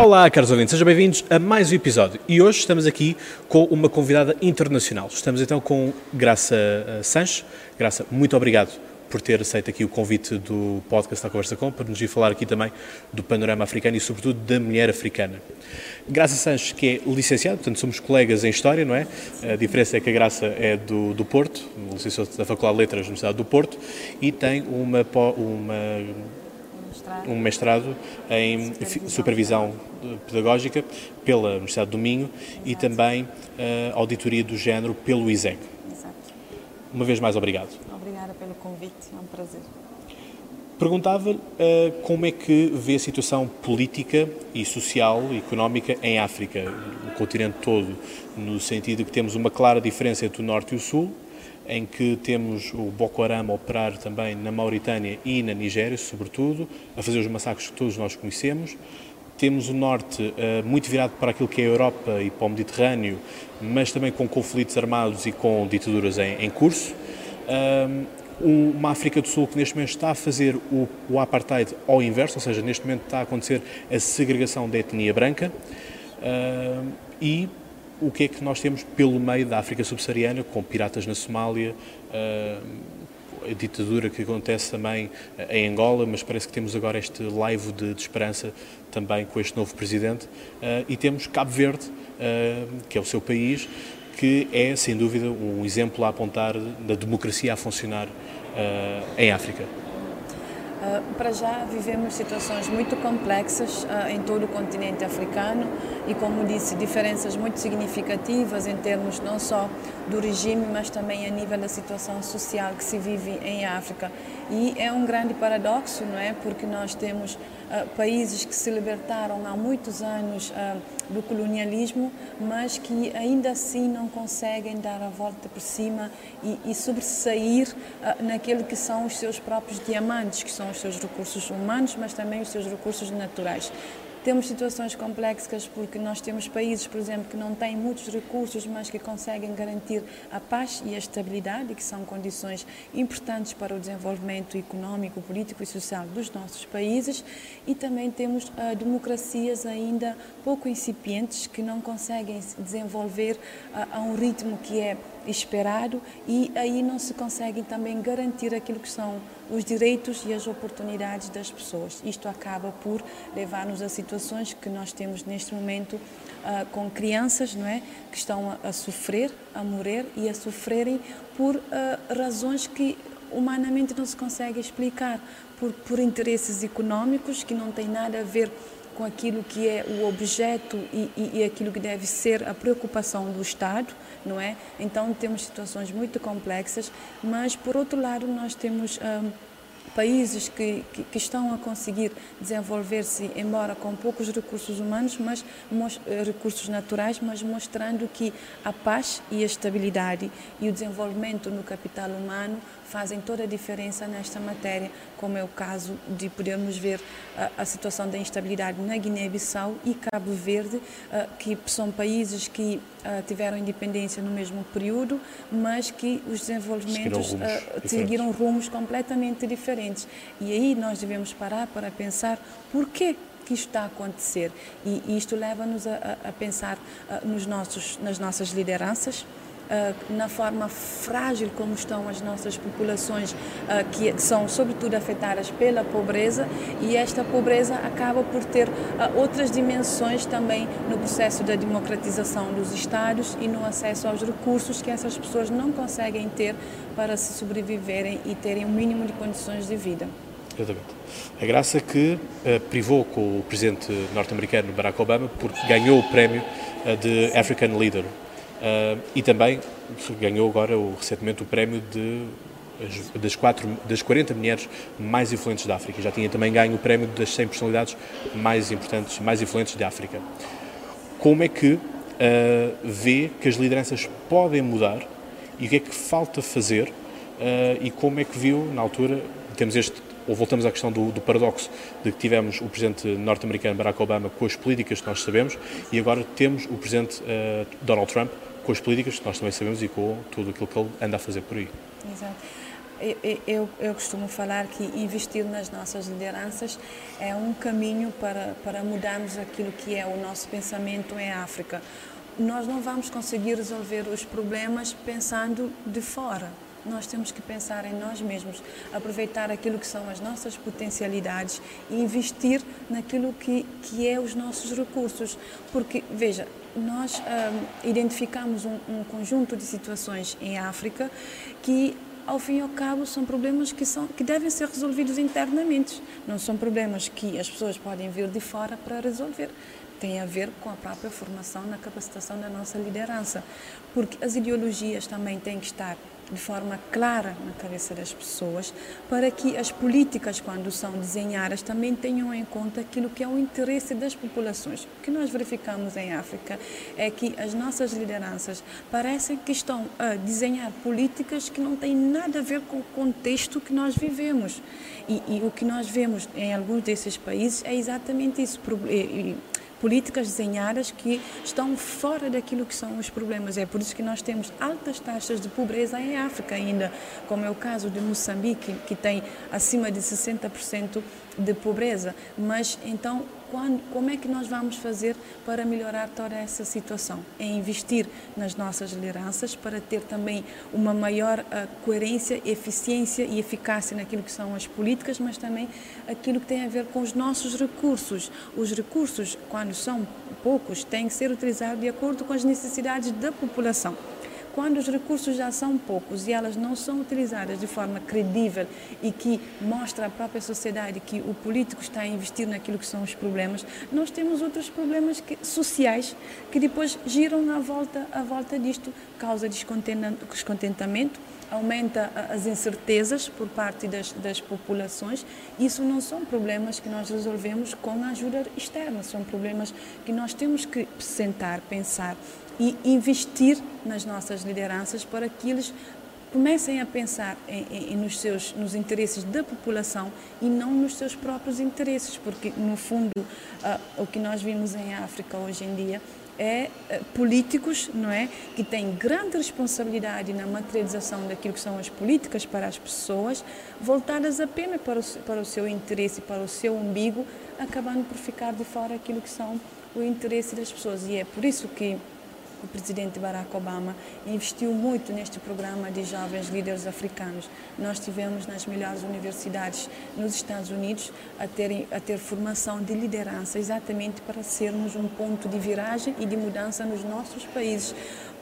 Olá, caros ouvintes, sejam bem-vindos a mais um episódio. E hoje estamos aqui com uma convidada internacional. Estamos então com Graça eh, Sanches. Graça, muito obrigado por ter aceito aqui o convite do podcast da Conversa Com, para nos vir falar aqui também do panorama africano e, sobretudo, da mulher africana. Graça Sanches, que é licenciada, portanto, somos colegas em História, não é? A diferença é que a Graça é do, do Porto, licenciou-se da Faculdade de Letras da Universidade do Porto e tem uma, uma um mestrado em supervisão pedagógica pela Universidade do Minho e também uh, auditoria do género pelo. Exato. Uma vez mais, obrigado. Obrigada pelo convite, é um prazer. Perguntava uh, como é que vê a situação política e social e económica em África, o continente todo, no sentido que temos uma clara diferença entre o Norte e o Sul, em que temos o Boko Haram a operar também na Mauritânia e na Nigéria, sobretudo, a fazer os massacres que todos nós conhecemos. Temos o Norte uh, muito virado para aquilo que é a Europa e para o Mediterrâneo, mas também com conflitos armados e com ditaduras em, curso. Uma África do Sul que neste momento está a fazer o, o, apartheid ao inverso, ou seja, neste momento está a acontecer a segregação da etnia branca. Uh, e o que é que nós temos pelo meio da África subsaariana, com piratas na Somália, eh, a ditadura que acontece também eh, em Angola, mas parece que temos agora este live de, de esperança também com este novo presidente. Eh, e temos Cabo Verde, que é o seu país, que é, sem dúvida, um exemplo a apontar da democracia a funcionar em África. Uh, para já vivemos situações muito complexas uh, em todo o continente africano e, como disse, diferenças muito significativas em termos não só do regime, mas também a nível da situação social que se vive em África. E é um grande paradoxo, não é? Porque nós temos uh, países que se libertaram há muitos anos do colonialismo, mas que ainda assim não conseguem dar a volta por cima e, e sobressair naquele que são os seus próprios diamantes, que são os seus recursos humanos, mas também os seus recursos naturais. Temos situações complexas porque nós temos países, por exemplo, que não têm muitos recursos, mas que conseguem garantir a paz e a estabilidade, que são condições importantes para o desenvolvimento econômico, político e social dos nossos países. E também temos uh, democracias ainda pouco incipientes que não conseguem se desenvolver uh, a um ritmo que é esperado e aí não se conseguem também garantir aquilo que são os direitos e as oportunidades das pessoas. Isto acaba por levar-nos a situações que nós temos neste momento uh, com crianças, não é, que estão a, a, sofrer, a morrer e a sofrerem por uh, razões que humanamente não se consegue explicar, por, por interesses econômicos que não têm nada a ver com aquilo que é o objeto e, e, e, aquilo que deve ser a preocupação do Estado, não é? Então temos situações muito complexas, mas por outro lado nós temos um, países que, que, que, estão a conseguir desenvolver-se, embora com poucos recursos humanos, mas eh, recursos naturais, mas mostrando que a paz e a estabilidade e o desenvolvimento no capital humano fazem toda a diferença nesta matéria, como é o caso de podermos ver a, a situação da instabilidade na Guiné-Bissau e Cabo Verde, que são países que tiveram independência no mesmo período, mas que os desenvolvimentos seguiram rumos, seguiram rumos completamente diferentes. E aí nós devemos parar para pensar por que que isto está a acontecer. E isto leva-nos a, a, pensar nos nossos, nas nossas lideranças, ah, na forma frágil como estão as nossas populações, ah, que são sobretudo afetadas pela pobreza, e esta pobreza acaba por ter ah, outras dimensões também no processo da democratização dos Estados e no acesso aos recursos que essas pessoas não conseguem ter para se sobreviverem e terem um mínimo de condições de vida. Exatamente. A graça que uh, privou com o presidente norte-americano Barack Obama porque ganhou o prémio uh, de African Leader Uh, e também ganhou agora o, recentemente o prémio de das, quatro, das 40 mulheres mais influentes da África. Já tinha também ganho o prémio das 100 personalidades mais importantes, mais influentes da África. Como é que uh, vê que as lideranças podem mudar e o que é que falta fazer uh, e como é que viu, na altura, temos este, ou voltamos à questão do, do paradoxo de que tivemos o presidente norte-americano Barack Obama com as políticas que nós sabemos e agora temos o presidente uh, Donald Trump com as políticas que nós também sabemos e com tudo aquilo que ele anda a fazer por aí. Exato. eu, eu, costumo falar que investir nas nossas lideranças é um caminho para, para mudarmos aquilo que é o nosso pensamento em África. Nós não vamos conseguir resolver os problemas pensando de fora. Nós temos que pensar em nós mesmos, aproveitar aquilo que são as nossas potencialidades e investir naquilo que, que é os nossos recursos. Porque, veja, nós um, identificamos um, um conjunto de situações em África que ao fim e ao cabo, são problemas que, são, que devem ser resolvidos internamente. Não são problemas que as pessoas podem vir de fora para resolver. Tem a ver com a própria formação na capacitação da nossa liderança. Porque as ideologias também têm que estar de forma clara na cabeça das pessoas, para que as políticas, quando são desenhadas, também tenham em conta aquilo que é o interesse das populações. O que nós verificamos em África é que as nossas lideranças parecem que estão a desenhar políticas que não têm nada a ver com o contexto que nós vivemos. E, e o que nós vemos em alguns desses países é exatamente isso. Políticas desenhadas que estão fora daquilo que são os problemas. É por isso que nós temos altas taxas de pobreza em África ainda, como é o caso de Moçambique, que tem acima de 60% de pobreza. Mas então quando, como é que nós vamos fazer para melhorar toda essa situação? É investir nas nossas lideranças para ter também uma maior uh, coerência, eficiência e eficácia naquilo que são as políticas, mas também aquilo que tem a ver com os nossos recursos. Os recursos, quando são poucos, têm que ser utilizados de acordo com as necessidades da população. Quando os recursos já são poucos e elas não são utilizadas de forma credível e que mostra à própria sociedade que o político está a investir naquilo que são os problemas, nós temos outros problemas que, sociais que depois giram à volta, à volta disto, causa descontentamento, aumenta as incertezas por parte das, das populações. Isso não são problemas que nós resolvemos com a ajuda externa, são problemas que nós temos que sentar, pensar e investir nas nossas lideranças para que eles comecem a pensar em, em, nos seus nos interesses da população e não nos seus próprios interesses porque no fundo uh, o que nós vimos em África hoje em dia é uh, políticos não é que têm grande responsabilidade na materialização daquilo que são as políticas para as pessoas voltadas apenas para o, para o seu interesse para o seu umbigo acabando por ficar de fora aquilo que são o interesse das pessoas. E é por isso que o presidente Barack Obama investiu muito neste programa de jovens líderes africanos. Nós tivemos nas melhores universidades nos Estados Unidos a ter, a ter formação de liderança, exatamente para sermos um ponto de viragem e de mudança nos nossos países,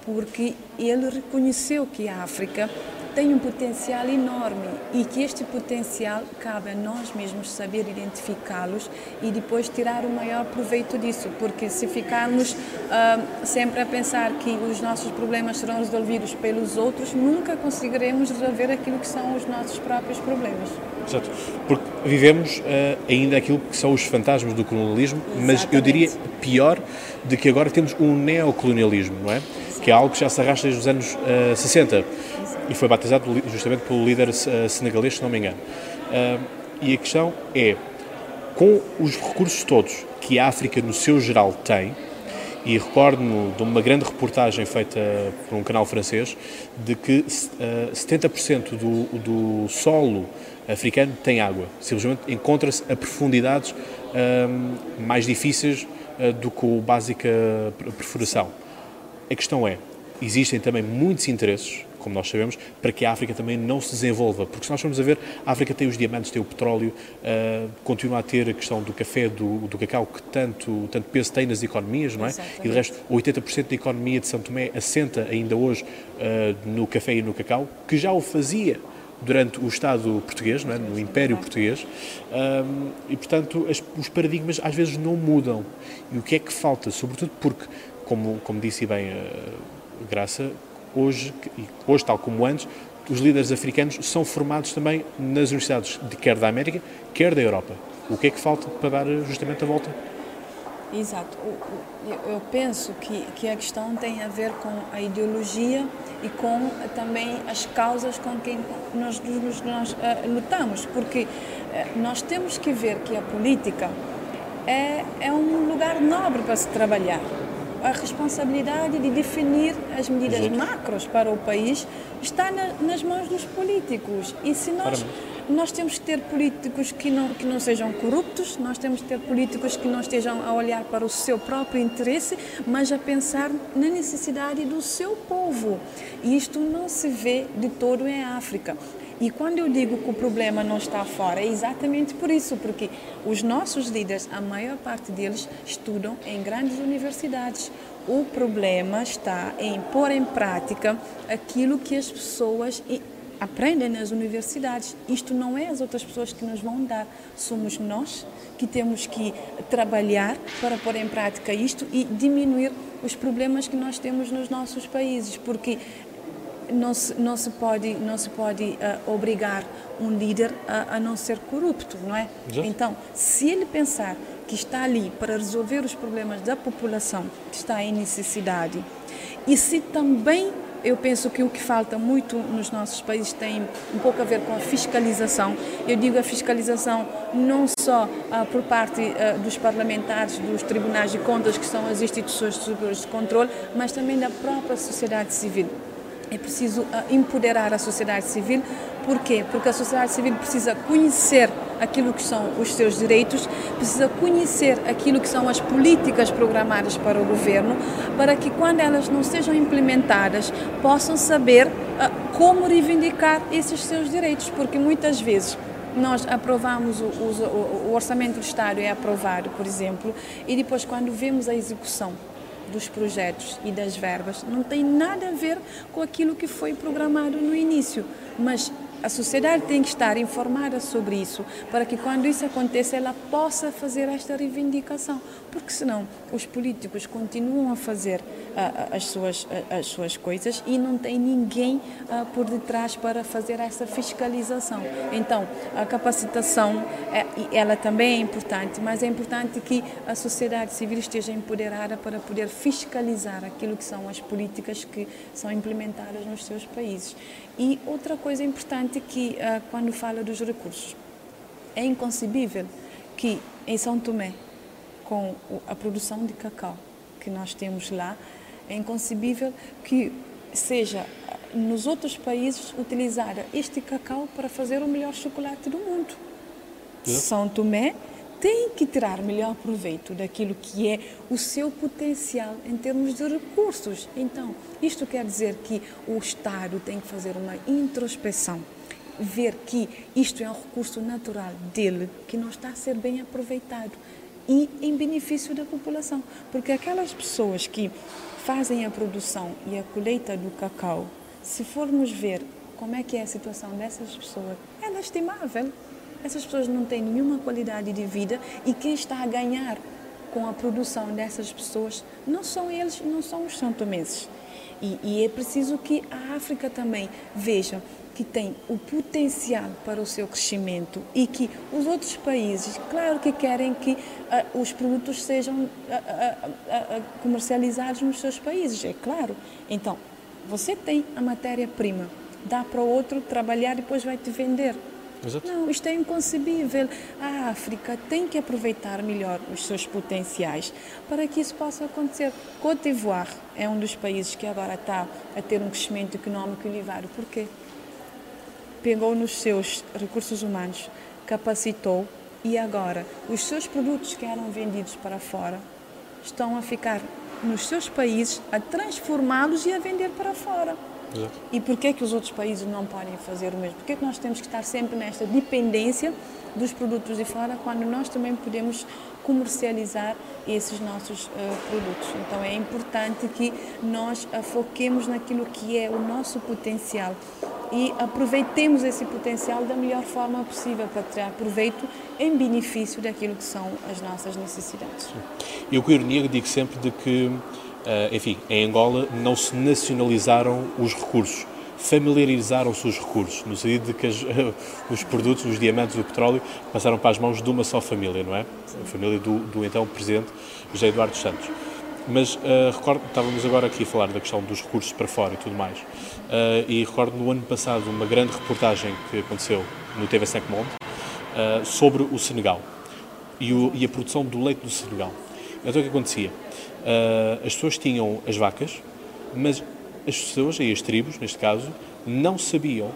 porque ele reconheceu que a África tem um potencial enorme e que este potencial cabe a nós mesmos saber identificá-los e depois tirar o maior proveito disso, porque se ficarmos uh, sempre a pensar que os nossos problemas serão resolvidos pelos outros, nunca conseguiremos resolver aquilo que são os nossos próprios problemas. Exato, porque vivemos uh, ainda aquilo que são os fantasmas do colonialismo, Exatamente. mas eu diria pior de que agora temos um neocolonialismo, não é? Exato. Que é algo que já se arrasta desde os anos uh, 60 e foi batizado justamente pelo líder uh, senegalês, se não me engano. Uh, e a questão é, com os recursos todos que a África no seu geral tem, e recordo-me de uma grande reportagem feita por um canal francês de que uh, 70% do, do solo africano tem água. Simplesmente encontra-se a profundidades mais difíceis do que o básica perfuração. A questão é, existem também muitos interesses como nós sabemos, para que a África também não se desenvolva. Porque se nós formos a ver, a África tem os diamantes, tem o petróleo, uh, continua a ter a questão do café, do, do cacau, que tanto, tanto peso tem nas economias, não é? Exatamente. E de resto, 80% da economia de São Tomé assenta ainda hoje uh, no café e no cacau, que já o fazia durante o Estado português, é? no Império Português, um, e portanto as, os paradigmas às vezes não mudam. E o que é que falta? Sobretudo porque, como, como disse bem a Graça, hoje, hoje, tal como antes, os líderes africanos são formados também nas universidades, de, quer da América, quer da Europa. O que é que falta para dar justamente a volta? Exato. Eu penso que, que a questão tem a ver com a ideologia e com também as causas com quem nós, nós, nós uh, lutamos, porque uh, nós temos que ver que a política é, é um lugar nobre para se trabalhar a responsabilidade de definir as medidas Exato. macros para o país está na, nas mãos dos políticos. E se nós, nós temos que ter políticos que não, que não sejam corruptos, nós temos que ter políticos que não estejam a olhar para o seu próprio interesse, mas a pensar na necessidade do seu povo. E isto não se vê de todo em África. E quando eu digo que o problema não está fora, é exatamente por isso, porque os nossos líderes, a maior parte deles, estudam em grandes universidades. O problema está em pôr em prática aquilo que as pessoas aprendem nas universidades. Isto não é as outras pessoas que nos vão dar, somos nós que temos que trabalhar para pôr em prática isto e diminuir os problemas que nós temos nos nossos países, porque não se, não se pode, não se pode uh, obrigar um líder a, a, não ser corrupto, não é? Então, se ele pensar que está ali para resolver os problemas da população que está em necessidade, e se também eu penso que o que falta muito nos nossos países tem um pouco a ver com a fiscalização. Eu digo a fiscalização não só uh, por parte uh, dos parlamentares, dos tribunais de contas, que são as instituições superiores de controle, mas também da própria sociedade civil. É preciso ah, empoderar a sociedade civil. Por quê? Porque a sociedade civil precisa conhecer aquilo que são os seus direitos, precisa conhecer aquilo que são as políticas programadas para o governo, para que quando elas não sejam implementadas, possam saber uh, como reivindicar esses seus direitos, porque muitas vezes nós aprovamos o, o, o orçamento do Estado é aprovado, por exemplo, e depois quando vemos a execução dos projetos e das verbas não tem nada a ver com aquilo que foi programado no início, mas a sociedade tem que estar informada sobre isso para que quando isso aconteça ela possa fazer esta reivindicação, porque senão os políticos continuam a fazer uh, as, suas, uh, as suas coisas e não tem ninguém uh, por detrás para fazer essa fiscalização. Então, a capacitação, é, ela também é importante, mas é importante que a sociedade civil esteja empoderada para poder fiscalizar aquilo que são as políticas que são implementadas nos seus países. E outra coisa importante que, quando fala dos recursos, é inconcebível que em São Tomé, com a produção de cacau que nós temos lá, é inconcebível que seja nos outros países utilizar este cacau para fazer o melhor chocolate do mundo. É. São Tomé tem que tirar melhor proveito daquilo que é o seu potencial em termos de recursos. Então, isto quer dizer que o Estado tem que fazer uma introspeção, ver que isto é um recurso natural dele, que não está a ser bem aproveitado e em benefício da população. Porque aquelas pessoas que fazem a produção e a colheita do cacau, se formos ver como é que é a situação dessas pessoas, é lastimável. Essas pessoas não têm nenhuma qualidade de vida e quem está a ganhar com a produção dessas pessoas não são eles, não são os santomenses. E, e é preciso que a África também veja que tem o potencial para o seu crescimento e que os outros países, claro que querem que uh, os produtos sejam uh, uh, comercializados nos seus países, é claro. Então, você tem a matéria-prima, dá para o outro trabalhar e depois vai te vender. Exato. Não, isto é inconcebível. A África tem que aproveitar melhor os seus potenciais para que isso possa acontecer. Côte d'Ivoire é um dos países que agora está a ter um crescimento económico elevado. Por quê? pegou nos seus recursos humanos, capacitou e agora os seus produtos que eram vendidos para fora estão a ficar nos seus países, a transformá-los e a vender para fora. Exato. E por que que os outros países não podem fazer o mesmo? Por que que nós temos que estar sempre nesta dependência dos produtos de fora quando nós também podemos comercializar esses nossos uh, produtos? Então é importante que nós uh, foquemos naquilo que é o nosso potencial e aproveitemos esse potencial da melhor forma possível para tirar proveito em benefício daquilo que são as nossas necessidades. Eu com ironia digo sempre de que, eh, enfim, em Angola não se nacionalizaram os recursos, familiarizaram-se os recursos, no sentido de que as, os produtos, os diamantes do petróleo passaram para as mãos de uma só família, não é? A família do, do então presidente José Eduardo Santos. Mas uh, recordo, estávamos agora aqui a falar da questão dos recursos para fora e tudo mais. Uh, e recordo no ano passado uma grande reportagem que aconteceu no TV5 Monde uh, sobre o Senegal e, o, e, a produção do leite do Senegal. Então o que acontecia? Uh, as pessoas tinham as vacas, mas as pessoas, e as tribos, neste caso, não sabiam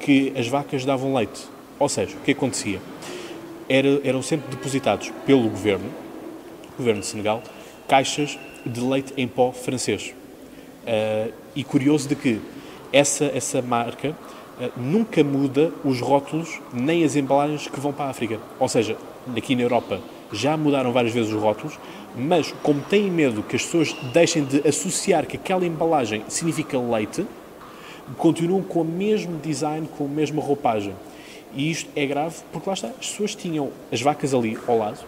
que as vacas davam leite. Ou seja, o que acontecia? Era, eram sempre depositados pelo governo, governo de Senegal, caixas de leite em pó francês. Uh, e curioso de que essa, essa marca uh, nunca muda os rótulos nem as embalagens que vão para a África. Ou seja, aqui na Europa já mudaram várias vezes os rótulos, mas como têm medo que as pessoas deixem de associar que aquela embalagem significa leite, continuam com o mesmo design, com a mesma roupagem. E isto é grave porque lá está, as pessoas tinham as vacas ali ao lado,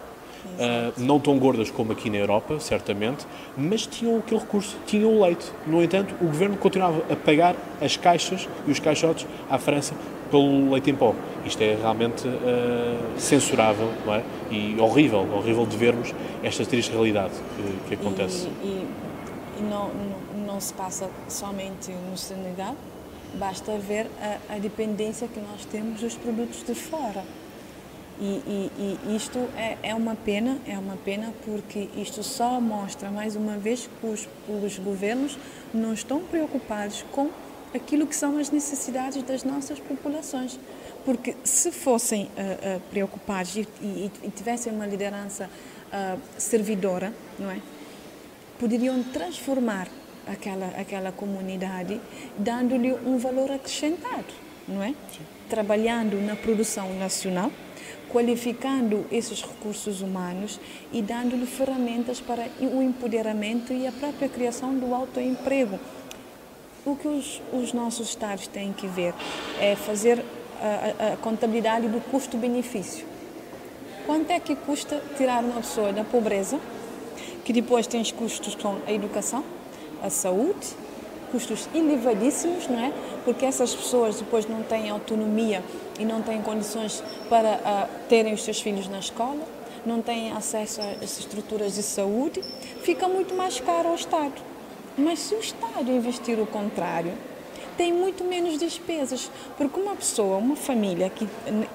Uh, não tão gordas como aqui na Europa, certamente, mas tinham aquele recurso, tinham o leite. No entanto, o governo continuava a pagar as caixas e os caixotes à França pelo leite em pó. Isto é realmente uh, censurável não é? e horrível, horrível de vermos esta triste realidade que, que acontece. E, e, e não, não, se passa somente no Senegal, basta ver a, a dependência que nós temos dos produtos de fora. E, e, e, isto é, é, uma pena, é uma pena porque isto só mostra mais uma vez que os, os governos não estão preocupados com aquilo que são as necessidades das nossas populações. Porque se fossem uh, uh, preocupados e, e, e, tivessem uma liderança uh, servidora, não é? poderiam transformar aquela, aquela comunidade dando-lhe um valor acrescentado, não é? Trabalhando na produção nacional, qualificando esses recursos humanos e dando-lhe ferramentas para o empoderamento e a própria criação do autoemprego. O que os, os nossos Estados têm que ver é fazer a, a, contabilidade do custo-benefício. Quanto é que custa tirar uma pessoa da pobreza, que depois tem os custos com a educação, a saúde, custos elevadíssimos, não é? Porque essas pessoas depois não têm autonomia e não têm condições para uh, terem os seus filhos na escola, não têm acesso a estruturas de saúde, fica muito mais caro ao Estado. Mas se o Estado investir o contrário, tem muito menos despesas, porque uma pessoa, uma família, que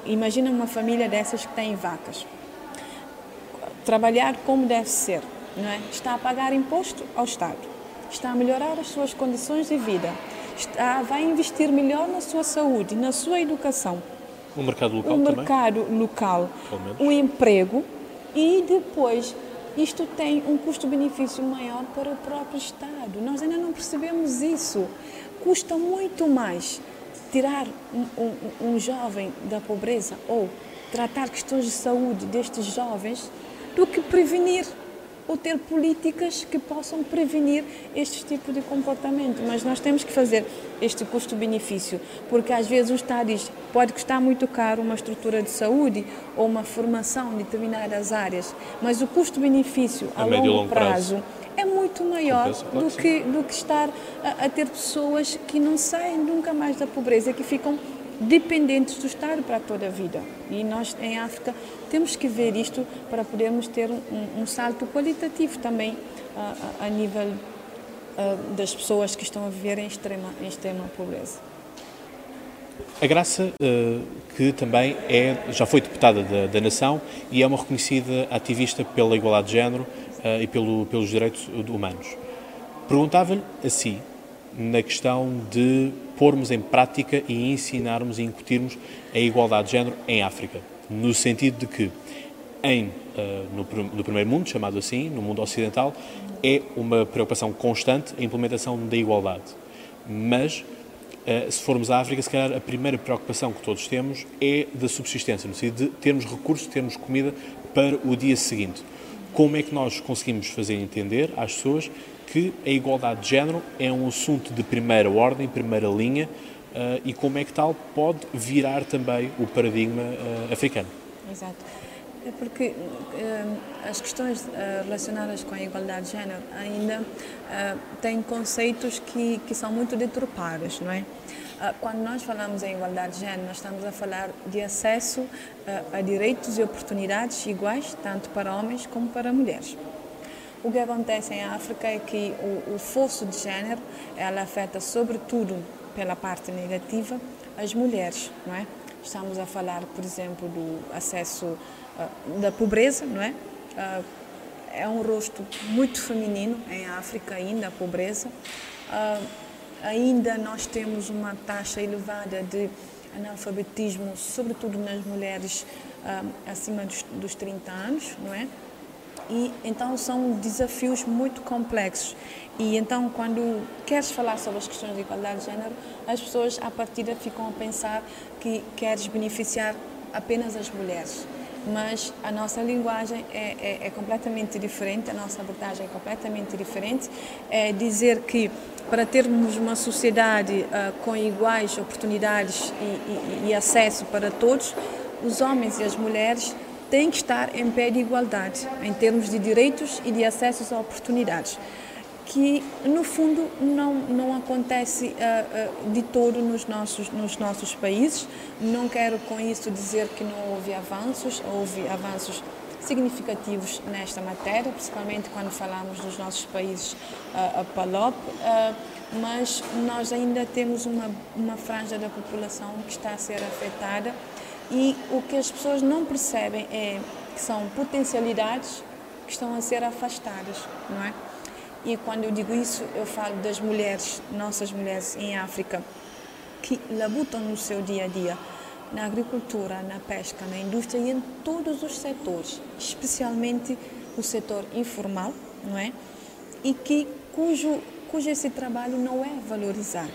imagina uma família dessas que tem vacas, trabalhar como deve ser, não é? Está a pagar imposto ao Estado está a melhorar as suas condições de vida, está, vai investir melhor na sua saúde, na sua educação. O mercado local o mercado local, o emprego e depois isto tem um custo-benefício maior para o próprio Estado. Nós ainda não percebemos isso. Custa muito mais tirar um, um, um jovem da pobreza ou tratar questões de saúde destes jovens do que prevenir ou ter políticas que possam prevenir este tipo de comportamento. Mas nós temos que fazer este custo-benefício, porque às vezes o Estado diz pode custar muito caro uma estrutura de saúde ou uma formação em determinadas áreas, mas o custo-benefício a, a longo, longo prazo, prazo é muito maior do, que, do que estar a, a, ter pessoas que não saem nunca mais da pobreza, que ficam dependentes do Estado para toda a vida. E nós, em África, temos que ver isto para podermos ter um, um salto qualitativo também a, a nível das pessoas que estão a viver em extrema, em extrema pobreza. A Graça, que também é, já foi deputada da, da, Nação e é uma reconhecida ativista pela igualdade de género e pelo, pelos direitos humanos. Perguntava-lhe a si, na questão de pormos em prática e ensinarmos e incutirmos a igualdade de género em África, no sentido de que em, uh, no, no, primeiro mundo, chamado assim, no mundo ocidental, é uma preocupação constante a implementação da igualdade. Mas, uh, se formos à África, se calhar a primeira preocupação que todos temos é da subsistência, no sentido de termos recursos, termos comida para o dia seguinte. Como é que nós conseguimos fazer entender às pessoas que a igualdade de género é um assunto de primeira ordem, primeira linha, uh, e como é que tal pode virar também o paradigma uh, africano. Exato. É porque uh, as questões relacionadas com a igualdade de género ainda têm conceitos que, que são muito deturpados, não é? Quando nós falamos em igualdade de género, nós estamos a falar de acesso a direitos e oportunidades iguais, tanto para homens como para mulheres. O que acontece em África é que o, o fosso de género ela afeta sobretudo pela parte negativa as mulheres, não é? Estamos a falar, por exemplo, do acesso uh, da pobreza, não é? Uh, é um rosto muito feminino em África ainda, a pobreza. Uh, ainda nós temos uma taxa elevada de analfabetismo, sobretudo nas mulheres acima dos, dos 30 anos, não é? E então são desafios muito complexos. E então, quando queres falar sobre as questões de igualdade de género, as pessoas à partida ficam a pensar que queres beneficiar apenas as mulheres. Mas a nossa linguagem é, é, é completamente diferente, a nossa abordagem é completamente diferente. É dizer que para termos uma sociedade uh, com iguais oportunidades e, e, e acesso para todos, os homens e as mulheres têm que estar em pé de igualdade em termos de direitos e de acessos a oportunidades que no fundo não não acontece uh, uh, de todo nos nossos nos nossos países. Não quero com isso dizer que não houve avanços houve avanços significativos nesta matéria principalmente quando falamos dos nossos países uh, a PALOP mas nós ainda temos uma uma franja da população que está a ser afetada e o que as pessoas não percebem é que são potencialidades que estão a ser afastadas não é e quando eu digo isso, eu falo das mulheres, nossas mulheres em África, que labutam no seu dia a dia, na agricultura, na pesca, na indústria e em todos os setores, especialmente o setor informal, não é? E que cujo cujo esse trabalho não é valorizado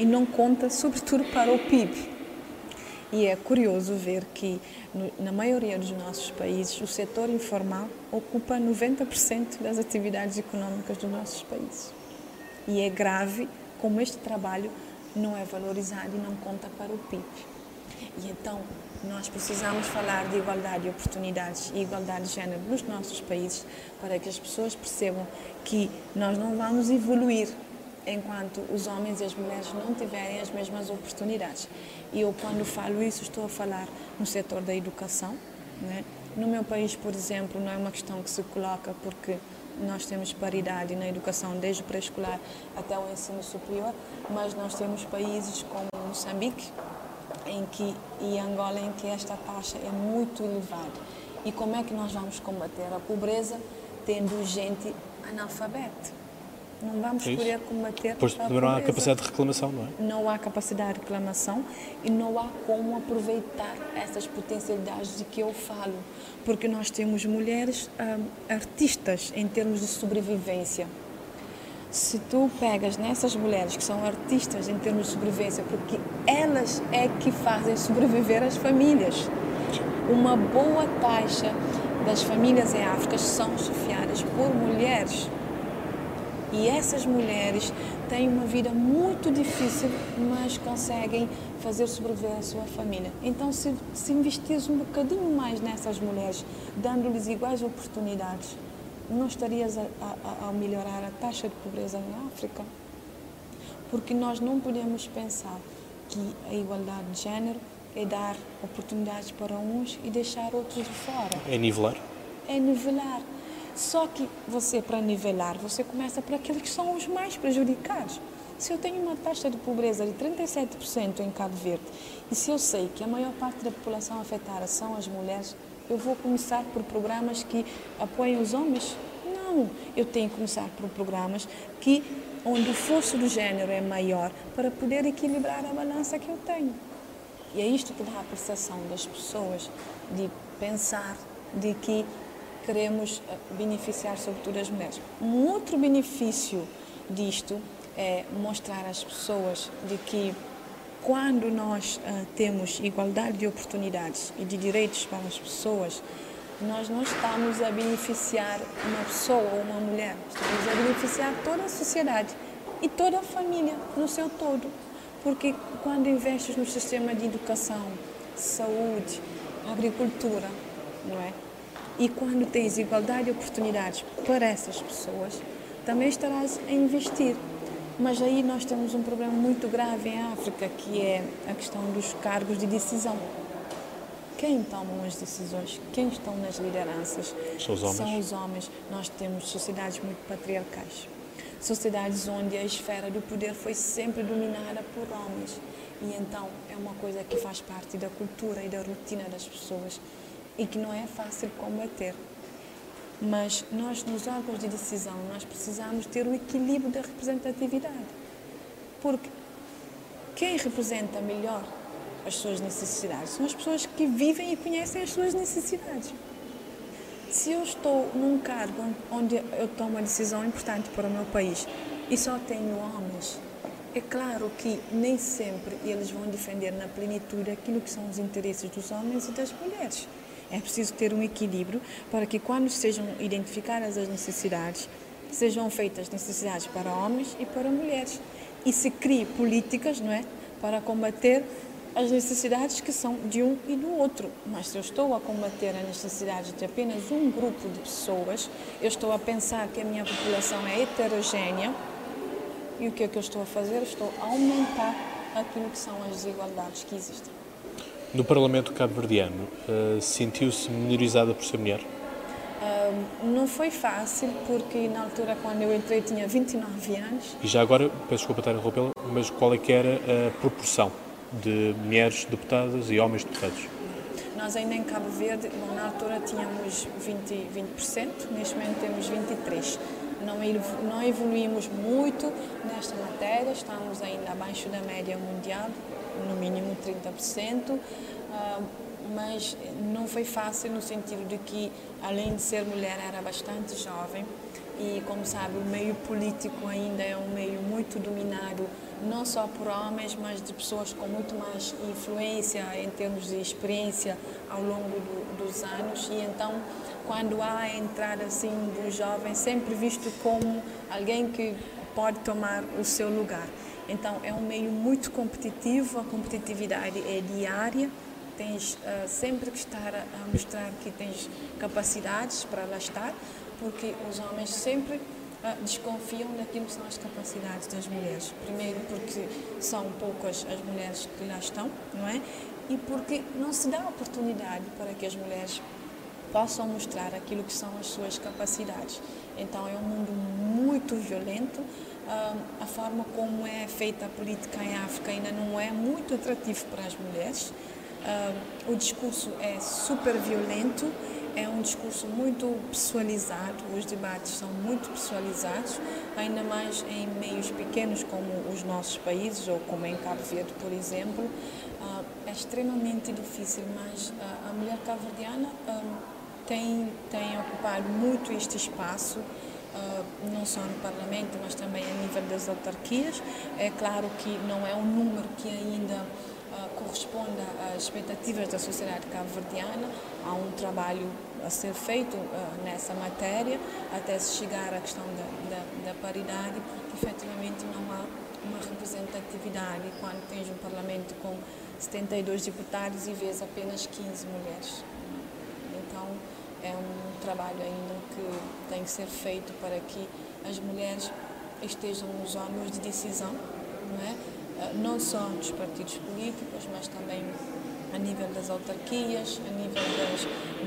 e não conta sobretudo para o PIB. E é curioso ver que, no, na maioria dos nossos países, o setor informal ocupa 90% das atividades econômicas dos nossos países. E é grave como este trabalho não é valorizado e não conta para o PIB. E então, nós precisamos falar de igualdade de oportunidades e igualdade de género nos nossos países para que as pessoas percebam que nós não vamos evoluir enquanto os homens e as mulheres não tiverem as mesmas oportunidades. E eu, quando falo isso, estou a falar no setor da educação. Né? No meu país, por exemplo, não é uma questão que se coloca porque nós temos paridade na educação desde o pré-escolar até o ensino superior, mas nós temos países como Moçambique em que, e Angola em que esta taxa é muito elevada. E como é que nós vamos combater a pobreza tendo gente analfabeta? Não vamos é poder combater pois, não há capacidade de reclamação, não é? Não há capacidade de reclamação e não há como aproveitar essas potencialidades de que eu falo, porque nós temos mulheres hum, artistas em termos de sobrevivência. Se tu pegas nessas mulheres que são artistas em termos de sobrevivência, porque elas é que fazem sobreviver as famílias. Uma boa taxa das famílias em África são chefiadas por mulheres e essas mulheres têm uma vida muito difícil, mas conseguem fazer sobreviver a sua família. Então, se, se investires um bocadinho mais nessas mulheres, dando-lhes iguais oportunidades, não estarias a, a, a melhorar a taxa de pobreza em África? Porque nós não podemos pensar que a igualdade de género é dar oportunidades para uns e deixar outros de fora. É nivelar? É nivelar. Só que você, para nivelar, você começa por aqueles que são os mais prejudicados. Se eu tenho uma taxa de pobreza de 37% em Cabo Verde e se eu sei que a maior parte da população afetada são as mulheres, eu vou começar por programas que apoiem os homens? Não, eu tenho que começar por programas que onde o fosso do género é maior para poder equilibrar a balança que eu tenho. E é isto que dá a percepção das pessoas de pensar de que queremos eh, beneficiar sobretudo as mulheres. Um outro benefício disto é mostrar às pessoas de que quando nós uh, temos igualdade de oportunidades e de direitos para as pessoas, nós não estamos a beneficiar uma pessoa ou uma mulher, estamos a beneficiar toda a sociedade e toda a família no seu todo. Porque quando investes no sistema de educação, saúde, agricultura, não é? E quando tens igualdade de oportunidades para essas pessoas, também estarás a investir. Mas aí nós temos um problema muito grave em África, que é a questão dos cargos de decisão. Quem toma as decisões? Quem estão nas lideranças? São os homens. São os homens. Nós temos sociedades muito patriarcais. Sociedades onde a esfera do poder foi sempre dominada por homens. E então é uma coisa que faz parte da cultura e da rotina das pessoas e que não é fácil combater. Mas nós, nos órgãos de decisão, nós precisamos ter o equilíbrio da representatividade. Porque quem representa melhor as suas necessidades são as pessoas que vivem e conhecem as suas necessidades. Se eu estou num cargo onde eu tomo uma decisão importante para o meu país e só tenho homens, é claro que nem sempre eles vão defender na plenitude aquilo que são os interesses dos homens e das mulheres. É preciso ter um equilíbrio para que, quando sejam identificadas as necessidades, sejam feitas necessidades para homens e para mulheres. E se crie políticas não é, para combater as necessidades que são de um e do outro. Mas se eu estou a combater as necessidades de apenas um grupo de pessoas, eu estou a pensar que a minha população é heterogênea e o que é que eu estou a fazer? Estou a aumentar aquilo que são as desigualdades que existem. No Parlamento cabo-verdiano, uh, sentiu-se minorizada por ser mulher? Uh, não foi fácil, porque na altura, quando eu entrei, tinha 29 anos. E já agora, peço desculpa estar a interrompê-la, mas qual é que era a proporção de mulheres deputadas e homens deputados? Nós ainda em Cabo Verde, bom, na altura tínhamos 20%, 20% neste momento temos 23%. Não, não evoluímos muito nesta matéria, estamos ainda abaixo da média mundial, no mínimo 30%, ah, mas não foi fácil no sentido de que, além de ser mulher, era bastante jovem. E, como sabe, o meio político ainda é um meio muito dominado não só por homens, mas de pessoas com muito mais influência em termos de experiência ao longo do, dos anos. E então quando há a entrada assim do jovem sempre visto como alguém que pode tomar o seu lugar. Então é um meio muito competitivo, a competitividade é diária, tens uh, sempre que estar a, mostrar que tens capacidades para lá estar, porque os homens sempre uh, desconfiam daquilo que são as capacidades das mulheres. Primeiro porque são poucas as mulheres que lá estão, não é? E porque não se dá oportunidade para que as mulheres possam mostrar aquilo que são as suas capacidades. Então é um mundo muito violento, a forma como é feita a política em África ainda não é muito atrativo para as mulheres. o discurso é super violento, é um discurso muito pessoalizado, os debates são muito pessoalizados, ainda mais em meios pequenos como os nossos países, ou como em Cabo Verde, por exemplo. é extremamente difícil, mas a mulher cabo-verdiana tem, tem ocupado muito este espaço uh, não só no Parlamento, mas também a nível das autarquias. É claro que não é um número que ainda uh, corresponda às expectativas da sociedade cabo-verdiana. Há um trabalho a ser feito uh, nessa matéria até se chegar à questão da, da, da paridade, porque efetivamente não há uma representatividade quando tens um Parlamento com 72 deputados e vês apenas 15 mulheres. Trabalho ainda que tem que ser feito para que as mulheres estejam nos órgãos de decisão, não é? Ah, não só nos partidos políticos, mas também a nível das autarquias, a nível das,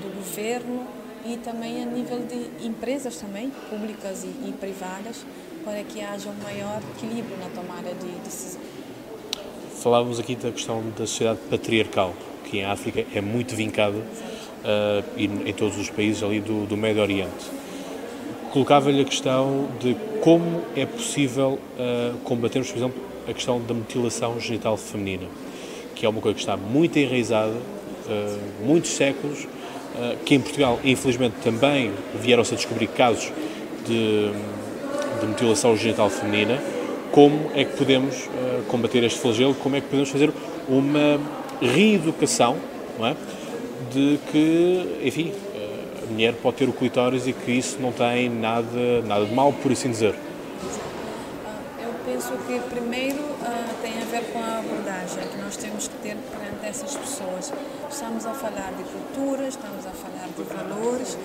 do governo e também a nível de empresas também, públicas e, e privadas, para que haja um maior equilíbrio na tomada de decisão. Falávamos aqui da questão da sociedade patriarcal, que em África é muito vincada uh, e em todos os países ali do, do Médio Oriente. Colocava-lhe a questão de como é possível uh, combatermos, por exemplo, a questão da mutilação genital feminina, que é uma coisa que está muito enraizada, uh, muitos séculos, que em Portugal, infelizmente, também vieram-se a descobrir casos de, de, mutilação genital feminina. Como é que podemos combater este flagelo? Como é que podemos fazer uma reeducação, não é? De que, enfim, a mulher pode ter o clitóris e que isso não tem nada, nada de mal, por assim dizer. Eu penso que primeiro uh, tem a ver com a abordagem que nós temos que ter perante essas pessoas. Estamos a falar de cultura, estamos a falar de valores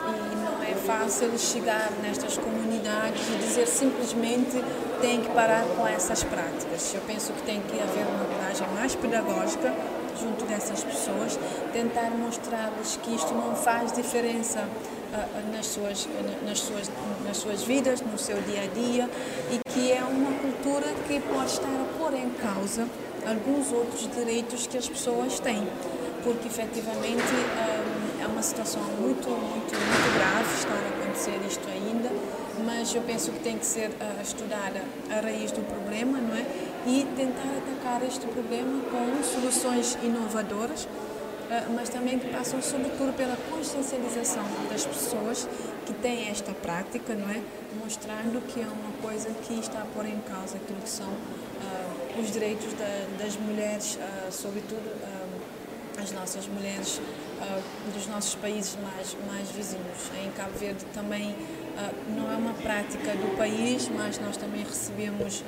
e não é fácil chegar nestas comunidades e dizer simplesmente tem que parar com essas práticas. Eu penso que tem que haver uma abordagem mais pedagógica junto dessas pessoas, tentar mostrar-lhes que isto não faz diferença uh, nas, suas, nas, suas, nas suas vidas, no seu dia a dia e que é uma cultura que pode estar a pôr em causa alguns outros direitos que as pessoas têm, porque efetivamente um, é uma situação muito, muito, muito grave estar a acontecer isto ainda, mas eu penso que tem que ser estudada a raiz do problema, não é? E tentar atacar este problema com soluções inovadoras, uh, mas também que passam sobretudo pela consciencialização das pessoas que têm esta prática, não é? Mostrando que é uma coisa que está a pôr em causa aquilo que são uh, os direitos da, das mulheres, sobretudo as nossas mulheres uh, dos nossos países mais, mais vizinhos. Em Cabo Verde também uh, não é uma prática do país, mas nós também recebemos uh,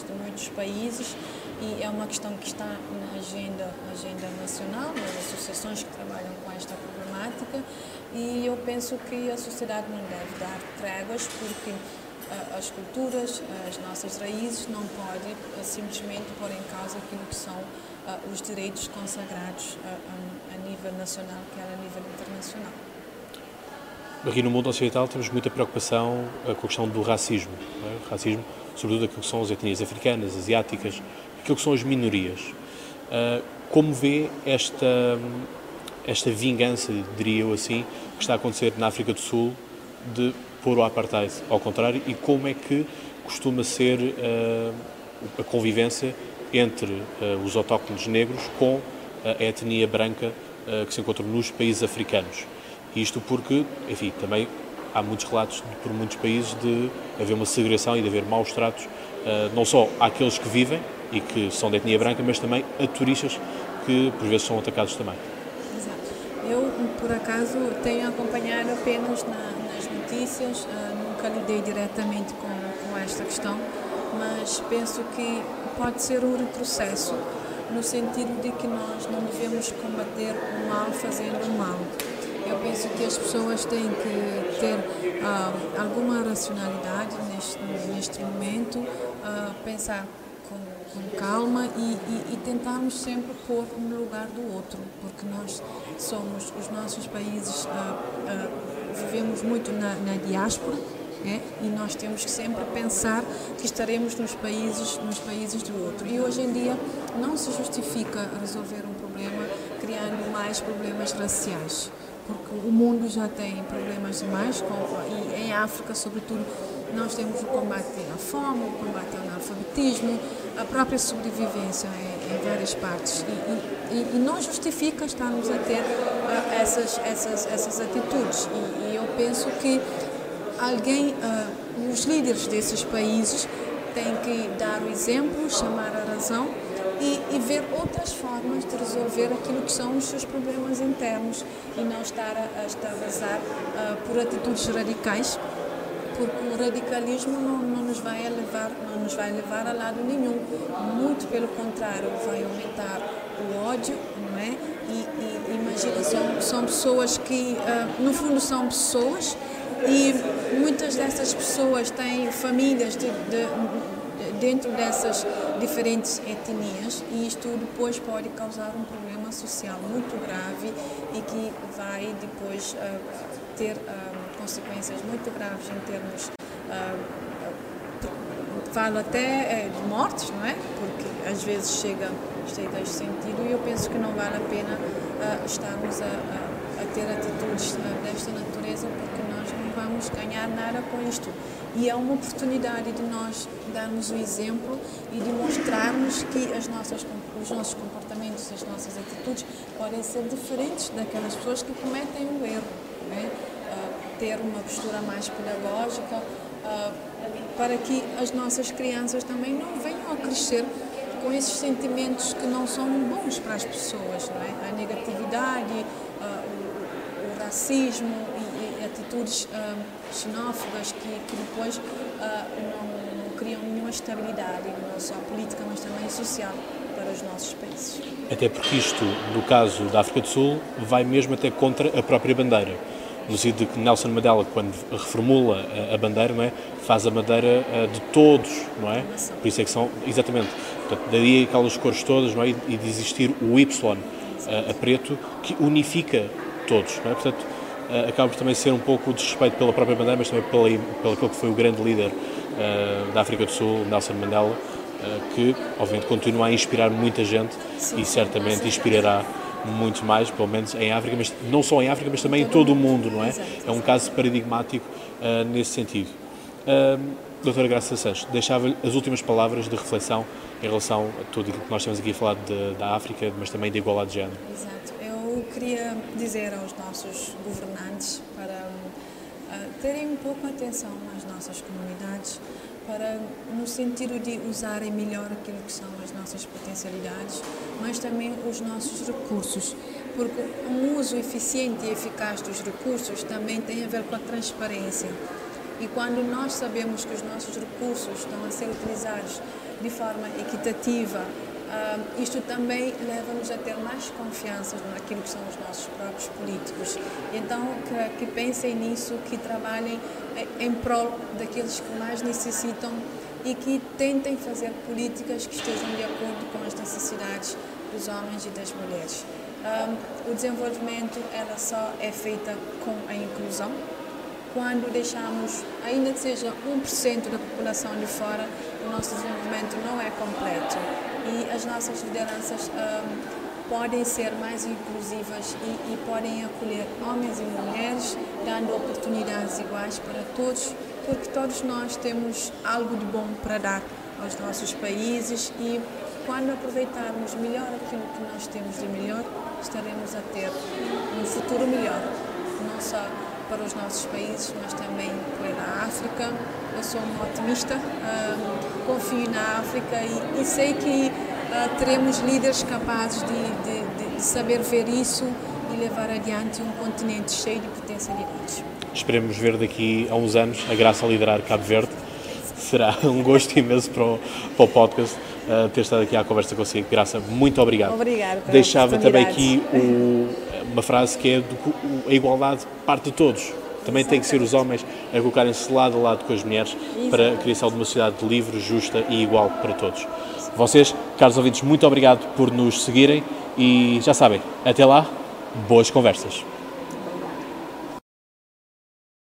de muitos países e é uma questão que está na agenda, agenda nacional, nas associações que trabalham com esta problemática e eu penso que a sociedade não deve dar tréguas porque as culturas, as nossas raízes não podem simplesmente pôr em causa aquilo que são uh, os direitos consagrados a nível nacional, quer a nível internacional. Aqui no mundo ocidental temos muita preocupação com a questão do racismo. É? Racismo, sobretudo aquilo que são as etnias africanas, asiáticas, aquilo que são as minorias. Uh, como vê esta, esta vingança, diria eu assim, que está a acontecer na África do Sul de pôr o apartheid ao contrário e como é que costuma ser uh, a convivência entre uh, os autóctones negros com a etnia branca que se encontra nos países africanos. Isto porque, enfim, também há muitos relatos por muitos países de haver uma segregação e de haver maus tratos, uh, não só àqueles que vivem e que são de etnia branca, mas também a turistas que por vezes são atacados também. Exato. Eu, por acaso, tenho acompanhado apenas na, nas notícias, nunca lidei diretamente com, com esta questão, mas penso que pode ser um retrocesso no sentido de que nós não devemos combater o mal fazendo o mal. Eu penso que as pessoas têm que ter uh, alguma racionalidade neste, neste momento, uh, pensar com, com calma e, e, e, tentarmos sempre pôr no lugar do outro, porque nós somos, os nossos países, uh, vivemos muito na, na diáspora, é? e nós temos que sempre pensar que estaremos nos países, nos países do outro. E hoje em dia não se justifica resolver um problema criando mais problemas raciais, porque o mundo já tem problemas demais, com, e em África, sobretudo, nós temos o combate à fome, o combate ao analfabetismo, a própria sobrevivência em, em várias partes. E, e, e, não justifica estarmos a ter uh, essas, essas, essas atitudes. E, e eu penso que alguém, uh, os líderes desses países têm que dar o exemplo, chamar a razão e, e, ver outras formas de resolver aquilo que são os seus problemas internos e não estar a, a extravasar uh, por atitudes radicais, porque o radicalismo não, não, nos vai levar, não nos vai levar a lado nenhum. Muito pelo contrário, vai aumentar o ódio, não é? E, e imagina, são, são pessoas que, uh, no fundo, são pessoas e muitas dessas pessoas têm famílias de, de, de, dentro dessas diferentes etnias e isto depois pode causar um problema social muito grave e que vai depois uh, ter uh, consequências muito graves em termos uh, falo até de mortes, não é? Porque às vezes chega, chega a este sentido e eu penso que não vale a pena estarmos a, a, a ter atitudes desta natureza vamos ganhar nada com isto. E é uma oportunidade de nós darmos o exemplo e de mostrarmos que as nossas, os nossos comportamentos, as nossas atitudes podem ser diferentes daquelas pessoas que cometem o erro. Né? Uh, ter uma postura mais pedagógica uh, para que as nossas crianças também não venham a crescer com esses sentimentos que não são bons para as pessoas, não é? a negatividade, uh, o, o racismo, atitudes uh, xenófobas que, que depois uh, não, não, criam nenhuma estabilidade, não só política, mas também social para os nossos países. Até porque isto, no caso da África do Sul, vai mesmo até contra a própria bandeira. No sentido de que Nelson Mandela, quando reformula a, a bandeira, não é? faz a bandeira uh, de todos, não é? Por isso é que são, exatamente, portanto, daí aquelas cores todas, não é? E de existir o Y a preto, que unifica todos, não é? Portanto, uh, acaba por também ser um pouco o desrespeito pela própria bandeira, mas também pela, pelo aquele que foi o grande líder uh, da África do Sul, Nelson Mandela, uh, que obviamente continua a inspirar muita gente Sim. e certamente inspirará muitos mais, pelo menos em África, mas não só em África, mas também em todo o mundo, não é? É um caso paradigmático nesse sentido. Doutora Graça Sanches, deixava-lhe as últimas palavras de reflexão em relação a tudo aquilo que nós temos aqui a falar de, da África, mas também da igualdade de género. Exato. Eu queria dizer aos nossos governantes para uh, terem um pouco atenção nas nossas comunidades, para no sentido de usarem melhor aquilo que são as nossas potencialidades, mas também os nossos recursos, porque um uso eficiente e eficaz dos recursos também tem a ver com a transparência. E quando nós sabemos que os nossos recursos estão a ser utilizados de forma equitativa, Uh, isto também leva-nos a ter mais confiança naquilo que são os nossos próprios políticos. Então, que, que pensem nisso, que trabalhem em prol daqueles que mais necessitam e que tentem fazer políticas que estejam de acordo com as necessidades dos homens e das mulheres. Um, o desenvolvimento ela só é feita com a inclusão. Quando deixamos, ainda que seja 1% da população de fora, o nosso desenvolvimento não é completo e as nossas lideranças um, podem ser mais inclusivas e, e, podem acolher homens e mulheres, dando oportunidades iguais para todos, porque todos nós temos algo de bom para dar aos nossos países e quando aproveitarmos melhor aquilo que nós temos de melhor, estaremos a ter um futuro melhor, não só para os nossos países, mas também para a África. Eu sou uma otimista, uh, confio na África e, e sei que uh, teremos líderes capazes de, de, de, saber ver isso e levar adiante um continente cheio de potencialidades. Esperemos ver daqui a uns anos a Graça a liderar Cabo Verde. Será um gosto imenso para o, para o podcast uh, ter estado aqui à conversa consigo. Graça, muito obrigado. Obrigada. Deixava também aqui o, uma frase que é do, a igualdade parte de todos. Também tem que ser os homens a colocarem-se lado a lado com as mulheres para a criação de uma sociedade livre, justa e igual para todos. Vocês, caros ouvintes, muito obrigado por nos seguirem e já sabem, até lá, boas conversas.